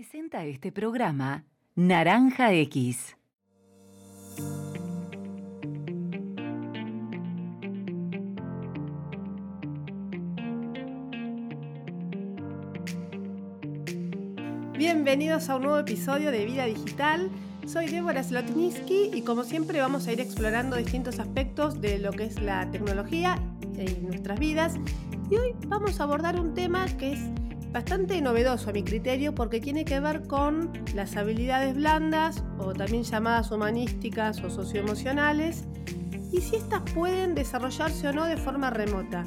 Presenta este programa Naranja X. Bienvenidos a un nuevo episodio de Vida Digital. Soy Débora Slotniski y como siempre vamos a ir explorando distintos aspectos de lo que es la tecnología en nuestras vidas. Y hoy vamos a abordar un tema que es bastante novedoso a mi criterio porque tiene que ver con las habilidades blandas o también llamadas humanísticas o socioemocionales y si éstas pueden desarrollarse o no de forma remota.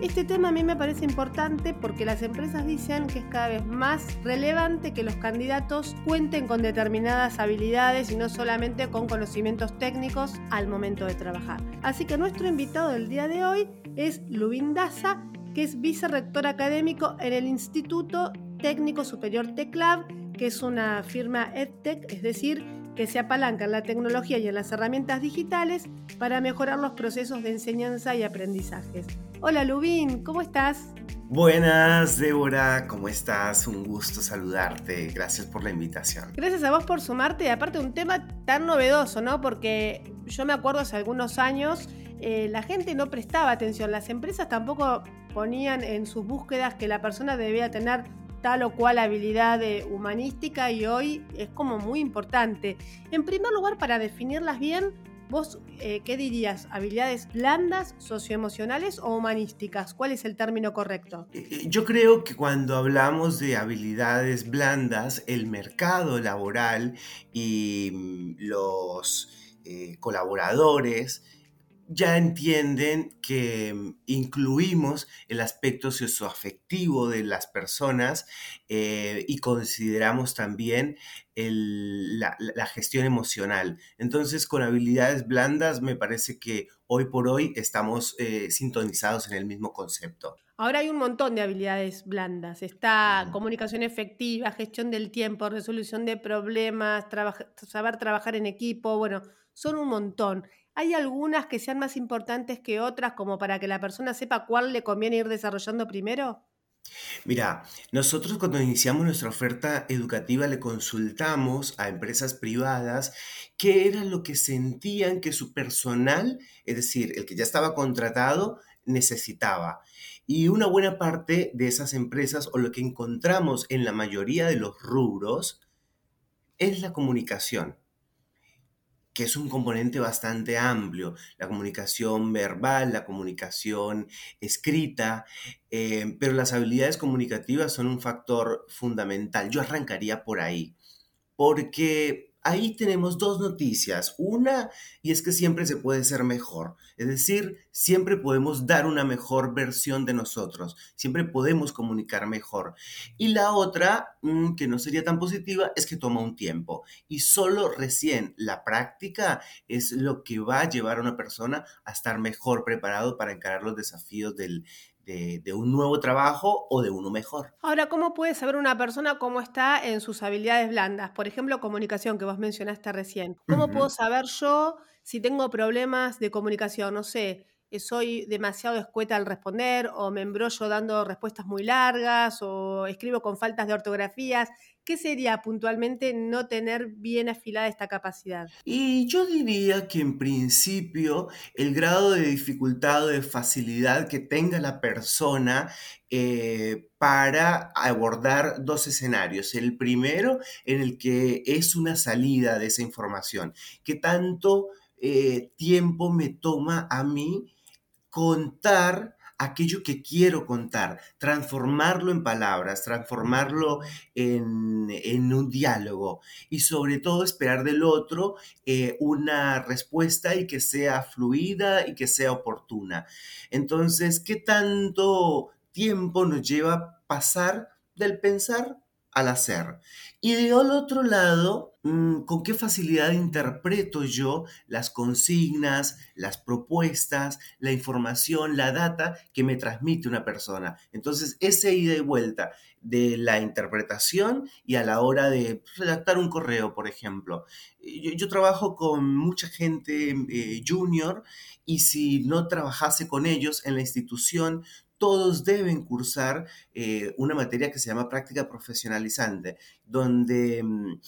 Este tema a mí me parece importante porque las empresas dicen que es cada vez más relevante que los candidatos cuenten con determinadas habilidades y no solamente con conocimientos técnicos al momento de trabajar. Así que nuestro invitado del día de hoy es Lubin Daza, que es vicerrector académico en el Instituto Técnico Superior TECLAB, que es una firma EdTech, es decir, que se apalanca en la tecnología y en las herramientas digitales para mejorar los procesos de enseñanza y aprendizajes. Hola Lubín, ¿cómo estás? Buenas, Débora, ¿cómo estás? Un gusto saludarte. Gracias por la invitación. Gracias a vos por sumarte y aparte un tema tan novedoso, ¿no? Porque yo me acuerdo hace algunos años eh, la gente no prestaba atención, las empresas tampoco ponían en sus búsquedas que la persona debía tener tal o cual habilidad humanística y hoy es como muy importante. En primer lugar, para definirlas bien, vos, eh, ¿qué dirías? ¿Habilidades blandas, socioemocionales o humanísticas? ¿Cuál es el término correcto? Eh, yo creo que cuando hablamos de habilidades blandas, el mercado laboral y mm, los colaboradores, ya entienden que mm, incluimos el aspecto socioafectivo de las personas eh, y consideramos también la, gestión emocional. Entonces, con habilidades blandas, me parece que hoy por hoy estamos eh, sintonizados en el mismo concepto. Ahora hay un montón de habilidades blandas. Está comunicación efectiva, gestión del tiempo, resolución de problemas, saber trabajar en equipo, bueno, son un montón. ¿Hay algunas que sean más importantes que otras como para que la persona sepa cuál le conviene ir desarrollando primero? Mira, nosotros cuando iniciamos nuestra oferta educativa le consultamos a empresas privadas qué era lo que sentían que su personal, es decir, el que ya estaba contratado, necesitaba. Y una buena parte de esas empresas, o lo que encontramos en la mayoría de los rubros, es la comunicación que es un componente bastante amplio, la comunicación verbal, la comunicación escrita, eh, pero las habilidades comunicativas son un factor fundamental. Yo arrancaría por ahí, porque ahí tenemos dos noticias. Una, y es que siempre se puede ser mejor. Es decir, siempre podemos dar una mejor versión de nosotros. Siempre podemos comunicar mejor. Y la otra, mm, que no sería tan positiva, es que toma un tiempo. Y solo recién la práctica es lo que va a llevar a una persona a estar mejor preparado para encarar los desafíos del, de, un nuevo trabajo o de uno mejor. Ahora, ¿cómo puede saber una persona cómo está en sus habilidades blandas? Por ejemplo, comunicación, que vos mencionaste recién. ¿Cómo puedo saber yo si tengo problemas de comunicación? No sé, soy demasiado escueta al responder o me embrollo dando respuestas muy largas o escribo con faltas de ortografías. ¿Qué sería puntualmente no tener bien afilada esta capacidad? Y yo diría que en principio el grado de dificultad o de facilidad que tenga la persona eh, para abordar dos escenarios. El primero en el que es una salida de esa información. ¿Qué tanto eh, tiempo me toma a mí? Contar aquello que quiero contar, transformarlo en palabras, transformarlo en, un diálogo y sobre todo esperar del otro eh, una respuesta y que sea fluida y que sea oportuna. Entonces, ¿qué tanto tiempo nos lleva pasar del pensar al hacer. Y de otro lado, con qué facilidad interpreto yo las consignas, las propuestas, la información, la data que me transmite una persona. Entonces, ese ida y vuelta de la interpretación y a la hora de redactar un correo, por ejemplo. Yo, trabajo con mucha gente eh, junior y si no trabajase con ellos en la institución, todos deben cursar eh, una materia que se llama práctica profesionalizante, donde mm,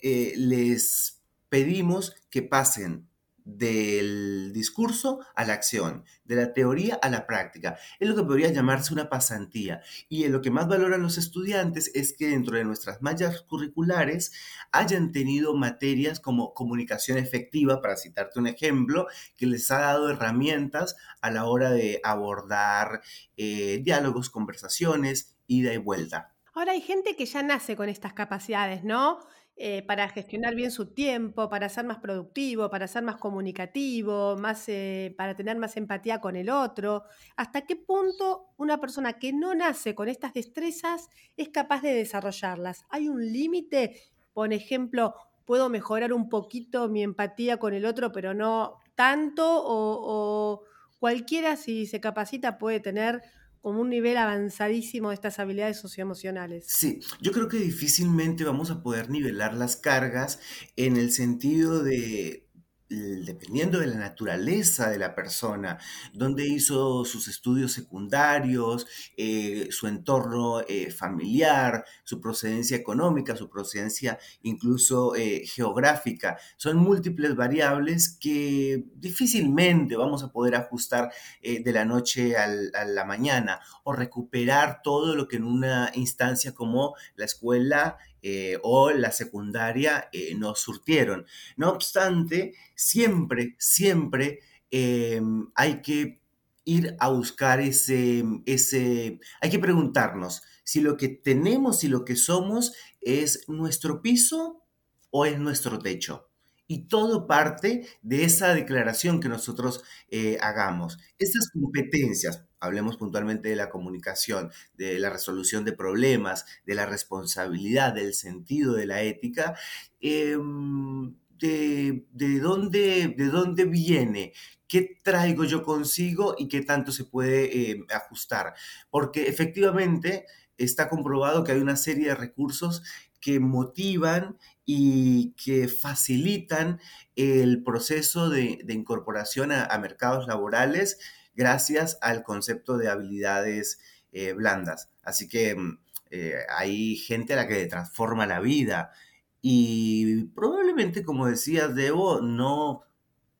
eh, les pedimos que pasen del discurso a la acción, de la teoría a la práctica. Es lo que podría llamarse una pasantía. Y en lo que más valoran los estudiantes es que dentro de nuestras mallas curriculares hayan tenido materias como comunicación efectiva, para citarte un ejemplo, que les ha dado herramientas a la hora de abordar eh, diálogos, conversaciones, ida y vuelta. Ahora hay gente que ya nace con estas capacidades, ¿no? Eh, para gestionar bien su tiempo, para ser más productivo, para ser más comunicativo, más, eh, para tener más empatía con el otro. ¿Hasta qué punto una persona que no nace con estas destrezas es capaz de desarrollarlas? ¿Hay un límite? Por ejemplo, ¿puedo mejorar un poquito mi empatía con el otro, pero no tanto? o cualquiera si se capacita puede tener como un nivel avanzadísimo de estas habilidades socioemocionales. Sí, yo creo que difícilmente vamos a poder nivelar las cargas en el sentido de dependiendo de la naturaleza de la persona, dónde hizo sus estudios secundarios, eh, su entorno eh, familiar, su procedencia económica, su procedencia incluso eh, geográfica. Son múltiples variables que difícilmente vamos a poder ajustar de la noche a la mañana o recuperar todo lo que en una instancia como la escuela eh, o la secundaria eh, nos surtieron. No obstante, siempre, siempre em, hay que ir a buscar ese, ese, hay que preguntarnos si lo que tenemos y lo que somos es nuestro piso o es nuestro techo. Y todo parte de esa declaración que nosotros eh, hagamos. Estas competencias, hablemos puntualmente de la comunicación, de la resolución de problemas, de la responsabilidad, del sentido de la ética, em, de, dónde, de dónde viene, qué traigo yo consigo y qué tanto se puede em, ajustar. Porque efectivamente está comprobado que hay una serie de recursos que motivan y que facilitan el proceso de, incorporación a, mercados laborales gracias al concepto de habilidades eh, blandas. Así que mm, eh, hay gente a la que transforma la vida y probablemente, como decía Debo, no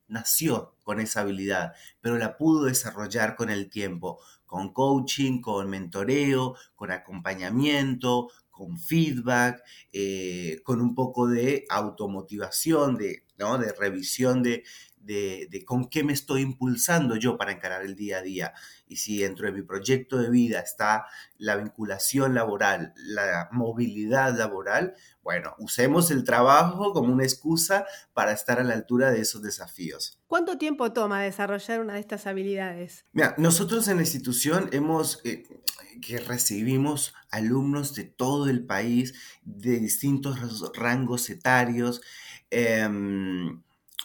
nació con esa habilidad, pero la pudo desarrollar con el tiempo, con coaching, con mentoreo, con acompañamiento, con feedback, eh, con un poco de automotivación, de, ¿no? de revisión de, de, con qué me estoy impulsando yo para encarar el día a día. Y si dentro de mi proyecto de vida está la vinculación laboral, la movilidad laboral, bueno, usemos el trabajo como una excusa para estar a la altura de esos desafíos. ¿Cuánto tiempo toma desarrollar una de estas habilidades? Mira, nosotros en la institución hemos, eh, que recibimos alumnos de todo el país, de distintos rangos etarios. Em,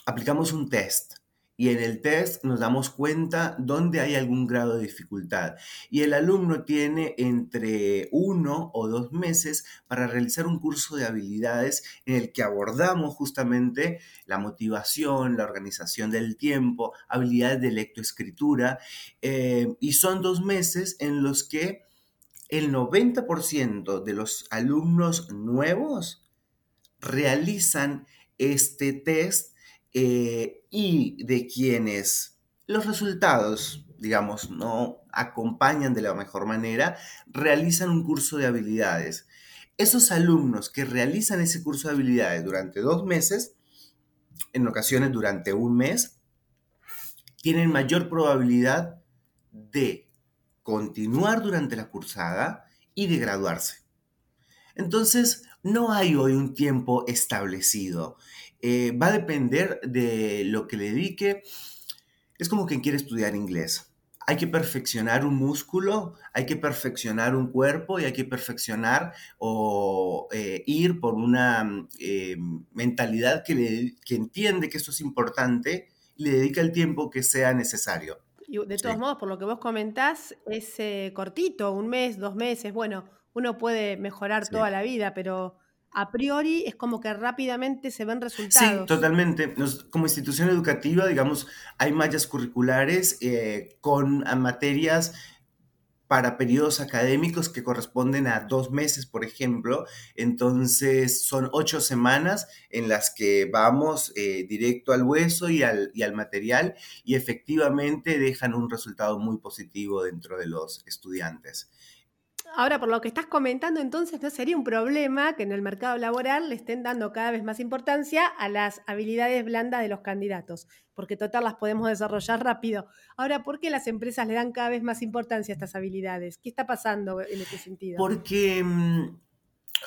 aplicamos un test y en el test nos damos cuenta dónde hay algún grado de dificultad. Y el alumno tiene entre uno o dos meses para realizar un curso de habilidades en el que abordamos justamente la motivación, la organización del tiempo, habilidades de lectoescritura. Eh, y son dos meses en los que el 90% de los alumnos nuevos realizan este test eh, y de quienes los resultados, digamos, no acompañan de la mejor manera, realizan un curso de habilidades. Esos alumnos que realizan ese curso de habilidades durante dos meses, en ocasiones durante un mes, tienen mayor probabilidad de continuar durante la cursada y de graduarse. Entonces, no hay hoy un tiempo establecido. Eh, va a depender de lo que le dedique. Es como quien quiere estudiar inglés. Hay que perfeccionar un músculo, hay que perfeccionar un cuerpo y hay que perfeccionar o eh, ir por una eh, mentalidad que, le, que entiende que esto es importante y le dedica el tiempo que sea necesario. Y de todos modos, por lo que vos comentás, es cortito, un mes, dos meses. Bueno, uno puede mejorar toda la vida, pero a priori es como que rápidamente se ven resultados. Sí, totalmente. como institución educativa, digamos, hay mallas curriculares eh, con materias para periodos académicos que corresponden a dos meses, por ejemplo. Entonces son ocho semanas en las que vamos eh, directo al hueso y al, y al material y efectivamente dejan un resultado muy positivo dentro de los estudiantes. Ahora, por lo que estás comentando, entonces no sería un problema que en el mercado laboral le estén dando cada vez más importancia a las habilidades blandas de los candidatos, porque total las podemos desarrollar rápido. Ahora, ¿por qué las empresas le dan cada vez más importancia a estas habilidades? ¿Qué está pasando en este sentido? Porque mm,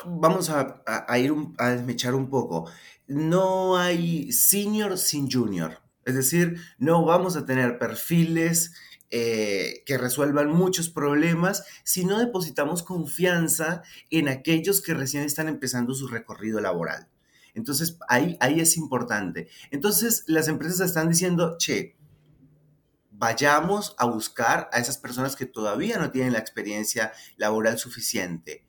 vamos a, ir a desmechar un poco. No hay senior sin junior. Es decir, no vamos a tener perfiles eh, que resuelvan muchos problemas si no depositamos confianza en aquellos que recién están empezando su recorrido laboral. Entonces, ahí, ahí es importante. Entonces, las empresas están diciendo, che, vayamos a buscar a esas personas que todavía no tienen la experiencia laboral suficiente,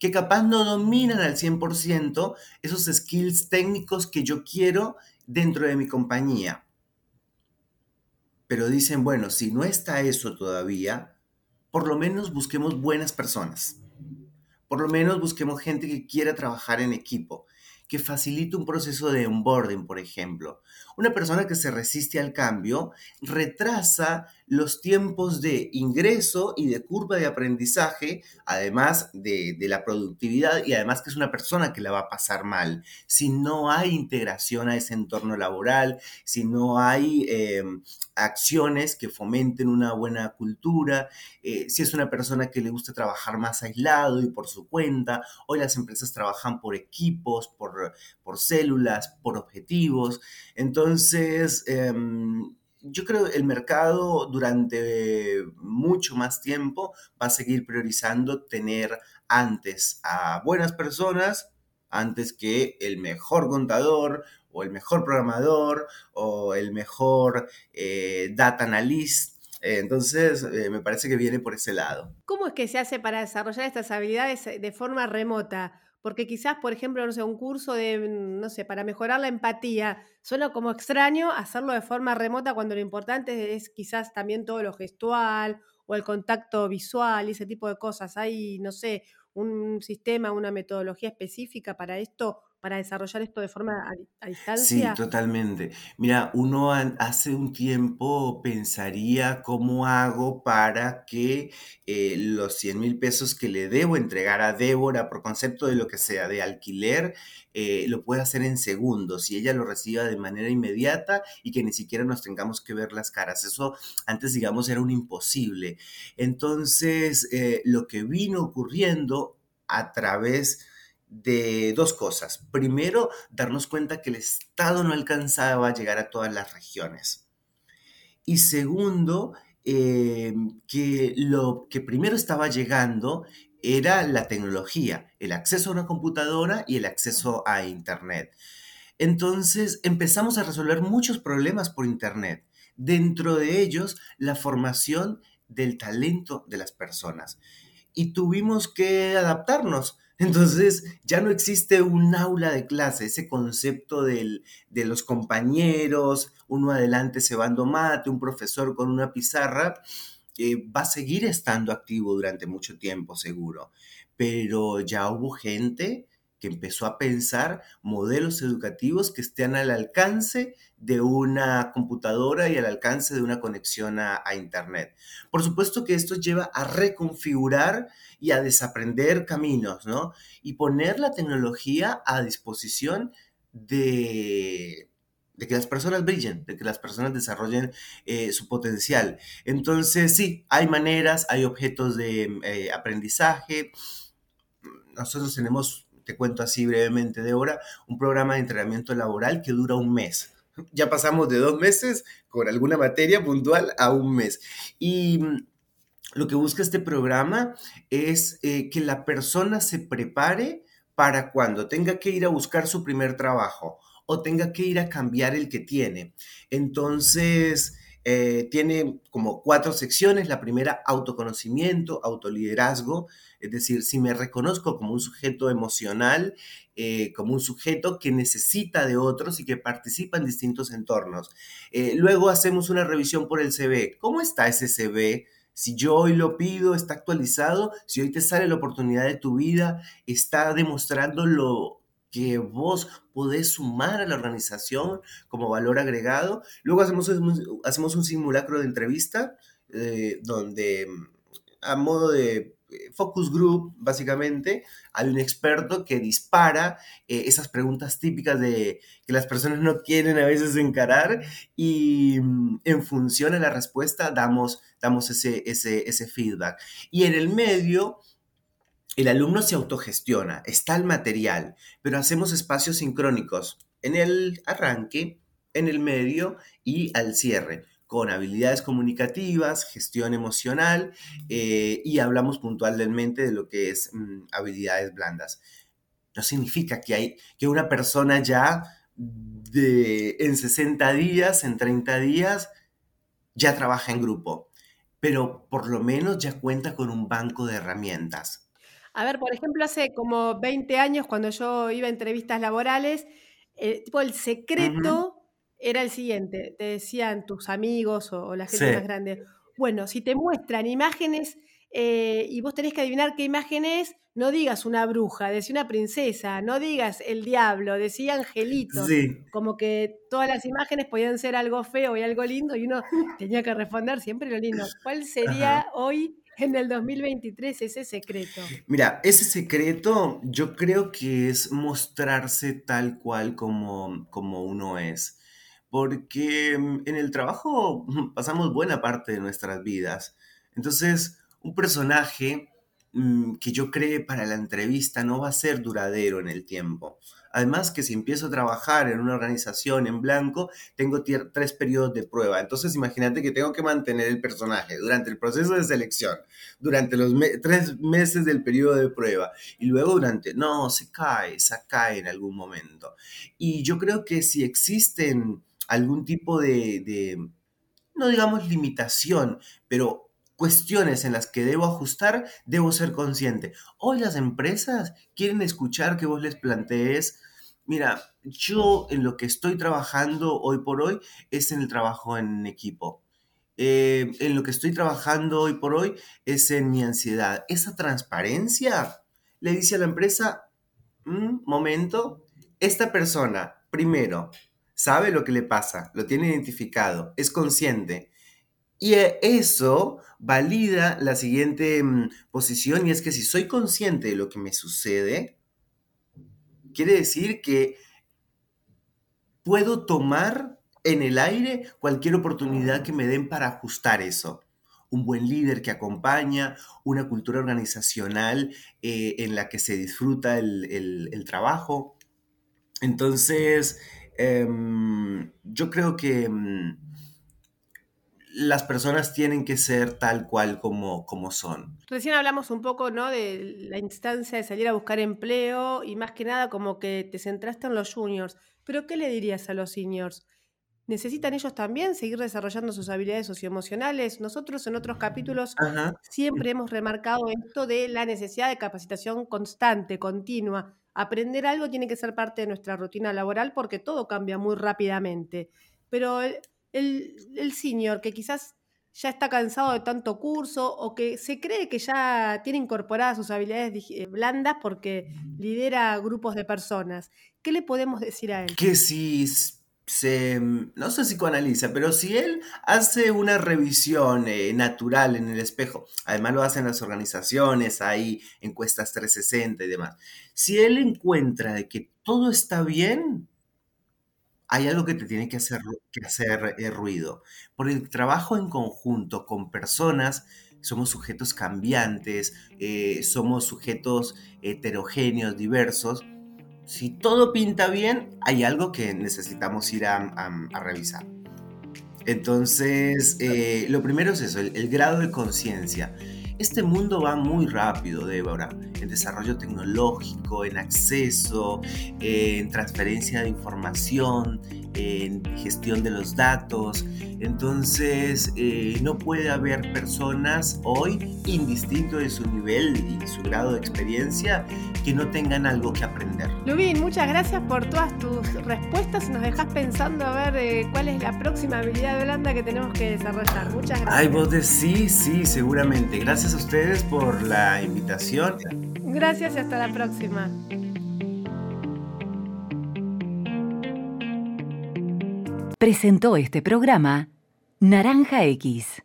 que capaz no dominan al 100% esos skills técnicos que yo quiero dentro de mi compañía pero dicen, bueno, si no está eso todavía, por lo menos busquemos buenas personas. Por lo menos busquemos gente que quiera trabajar en equipo, que facilite un proceso de onboarding, por ejemplo. Una persona que se resiste al cambio retrasa los tiempos de ingreso y de curva de aprendizaje, además de, la productividad y además que es una persona que la va a pasar mal. Si no hay integración a ese entorno laboral, si no hay eh, acciones que fomenten una buena cultura, eh, si es una persona que le gusta trabajar más aislado y por su cuenta, hoy las empresas trabajan por equipos, por, por células, por objetivos. Entonces, em, yo creo que el mercado durante mucho más tiempo va a seguir priorizando tener antes a buenas personas antes que el mejor contador o el mejor programador o el mejor eh, data analyst. entonces, eh, me parece que viene por ese lado. ¿Cómo es que se hace para desarrollar estas habilidades de forma remota? Porque quizás, por ejemplo, no sé, un curso de, mm, no sé, para mejorar la empatía, suena como extraño hacerlo de forma remota cuando lo importante es quizás también todo lo gestual o el contacto visual y ese tipo de cosas. Hay, no sé, un sistema, una metodología específica para esto para desarrollar esto de forma a, distancia? Sí, totalmente. Mira, uno hace un tiempo pensaría cómo hago para que eh, los 100 mil pesos que le debo entregar a Débora por concepto de lo que sea, de alquiler, eh, lo pueda hacer en segundos y ella lo reciba de manera inmediata y que ni siquiera nos tengamos que ver las caras. Eso antes, digamos, era un imposible. Entonces, eh, lo que vino ocurriendo a través de dos cosas. Primero, darnos cuenta que el Estado no alcanzaba a llegar a todas las regiones. Y segundo, eh, que lo que primero estaba llegando era la tecnología, el acceso a una computadora y el acceso a Internet. Entonces empezamos a resolver muchos problemas por Internet. Dentro de ellos, la formación del talento de las personas. Y tuvimos que adaptarnos entonces ya no existe un aula de clase, ese concepto de los compañeros, uno adelante cebando mate, un profesor con una pizarra, eh, va a seguir estando activo durante mucho tiempo seguro. Pero ya hubo gente que empezó a pensar modelos educativos que estén al alcance de una computadora y al alcance de una conexión a, Internet. Por supuesto que esto lleva a reconfigurar y a desaprender caminos, ¿no? Y poner la tecnología a disposición de, que las personas brillen, de que las personas desarrollen eh, su potencial. Entonces, sí, hay maneras, hay objetos de eh, aprendizaje. Nosotros tenemos te cuento así brevemente, de hora, un programa de entrenamiento laboral que dura un mes. Ya pasamos de dos meses con alguna materia puntual a un mes. Y mm, lo que busca este programa es eh, que la persona se prepare para cuando tenga que ir a buscar su primer trabajo o tenga que ir a cambiar el que tiene. Entonces, eh, tiene como cuatro secciones. La primera, autoconocimiento, autoliderazgo. Es decir, si me reconozco como un sujeto emocional, eh, como un sujeto que necesita de otros y que participa en distintos entornos. Eh, luego hacemos una revisión por el CV. ¿Cómo está ese CV? Si yo hoy lo pido, está actualizado, si hoy te sale la oportunidad de tu vida, está demostrando lo que vos podés sumar a la organización como valor agregado. Luego hacemos, hacemos un simulacro de entrevista eh, donde a modo de eh, focus group, básicamente, hay un experto que dispara eh, esas preguntas típicas de que las personas no quieren a veces encarar y mm, en función a la respuesta damos, damos ese, ese, ese feedback. Y en el medio, el alumno se autogestiona, está el material, pero hacemos espacios sincrónicos en el arranque, en el medio y al cierre con habilidades comunicativas, gestión emocional eh, y hablamos puntualmente de lo que es mm, habilidades blandas. No significa que, hay, que una persona ya en 60 días, en 30 días, ya trabaja en grupo, pero por lo menos ya cuenta con un banco de herramientas. A ver, por ejemplo, hace como 20 años, cuando yo iba a entrevistas laborales, eh, tipo el secreto era el siguiente, te decían tus amigos o, la gente más grande, bueno, si te muestran imágenes eh, y vos tenés que adivinar qué imagen es, no digas una bruja, decía una princesa, no digas el diablo, decía angelito. Como que todas las imágenes podían ser algo feo y algo lindo y uno tenía que responder siempre lo lindo. ¿Cuál sería hoy en el 2023 ese secreto? Mira, ese secreto yo creo que es mostrarse tal cual como, como uno es porque mm, en el trabajo pasamos buena parte de nuestras vidas. Entonces, un personaje mm, que yo cree para la entrevista no va a ser duradero en el tiempo. Además que si empiezo a trabajar en una organización en blanco, tengo tres periodos de prueba. Entonces imagínate que tengo que mantener el personaje durante el proceso de selección, durante los tres meses del periodo de prueba y luego durante... No, se cae, se cae en algún momento. Y yo creo que si existen algún tipo de, no digamos limitación, pero cuestiones en las que debo ajustar, debo ser consciente. Hoy las empresas quieren escuchar que vos les plantees, mira, yo en lo que estoy trabajando hoy por hoy es en el trabajo en equipo. Eh, en lo que estoy trabajando hoy por hoy es en mi ansiedad. Esa transparencia le dice a la empresa, mm, momento, esta persona, primero, sabe lo que le pasa, lo tiene identificado, es consciente. Y eh, eso valida la siguiente mm, posición y es que si soy consciente de lo que me sucede, quiere decir que puedo tomar en el aire cualquier oportunidad que me den para ajustar eso. Un buen líder que acompaña, una cultura organizacional eh, en la que se disfruta el trabajo. Entonces, Em, yo creo que mm, las personas tienen que ser tal cual como, como son. Recién hablamos un poco ¿no? de la instancia de salir a buscar empleo y más que nada como que te centraste en los juniors. Pero ¿qué le dirías a los seniors? ¿Necesitan ellos también seguir desarrollando sus habilidades socioemocionales? Nosotros en otros capítulos siempre hemos remarcado esto de la necesidad de capacitación constante, continua aprender algo tiene que ser parte de nuestra rutina laboral porque todo cambia muy rápidamente. Pero el, el, senior que quizás ya está cansado de tanto curso o que se cree que ya tiene incorporadas sus habilidades eh, blandas porque lidera grupos de personas. ¿Qué le podemos decir a él? Que si se, mm, no se psicoanaliza, pero si él hace una revisión eh, natural en el espejo, además lo hacen las organizaciones, hay encuestas 360 y demás, si él encuentra que todo está bien, hay algo que te tiene que hacer, que hacer eh, ruido. Por el trabajo en conjunto con personas, somos sujetos cambiantes, eh, somos sujetos heterogéneos, diversos, si todo pinta bien, hay algo que necesitamos ir a, revisar. Entonces, eh, lo primero es eso, el, grado de conciencia. Este mundo va muy rápido, Débora, en desarrollo tecnológico, en acceso, en transferencia de información, en gestión de los datos. Entonces, eh, no puede haber personas hoy, indistinto de su nivel y su grado de experiencia, que no tengan algo que aprender. Lubín, muchas gracias por todas tus respuestas. Nos dejas pensando a ver eh, cuál es la próxima habilidad blanda que tenemos que desarrollar. Muchas gracias. Ay, vos decís, sí, seguramente. Gracias a ustedes por la invitación. Gracias y hasta la próxima. Presentó este programa Naranja X.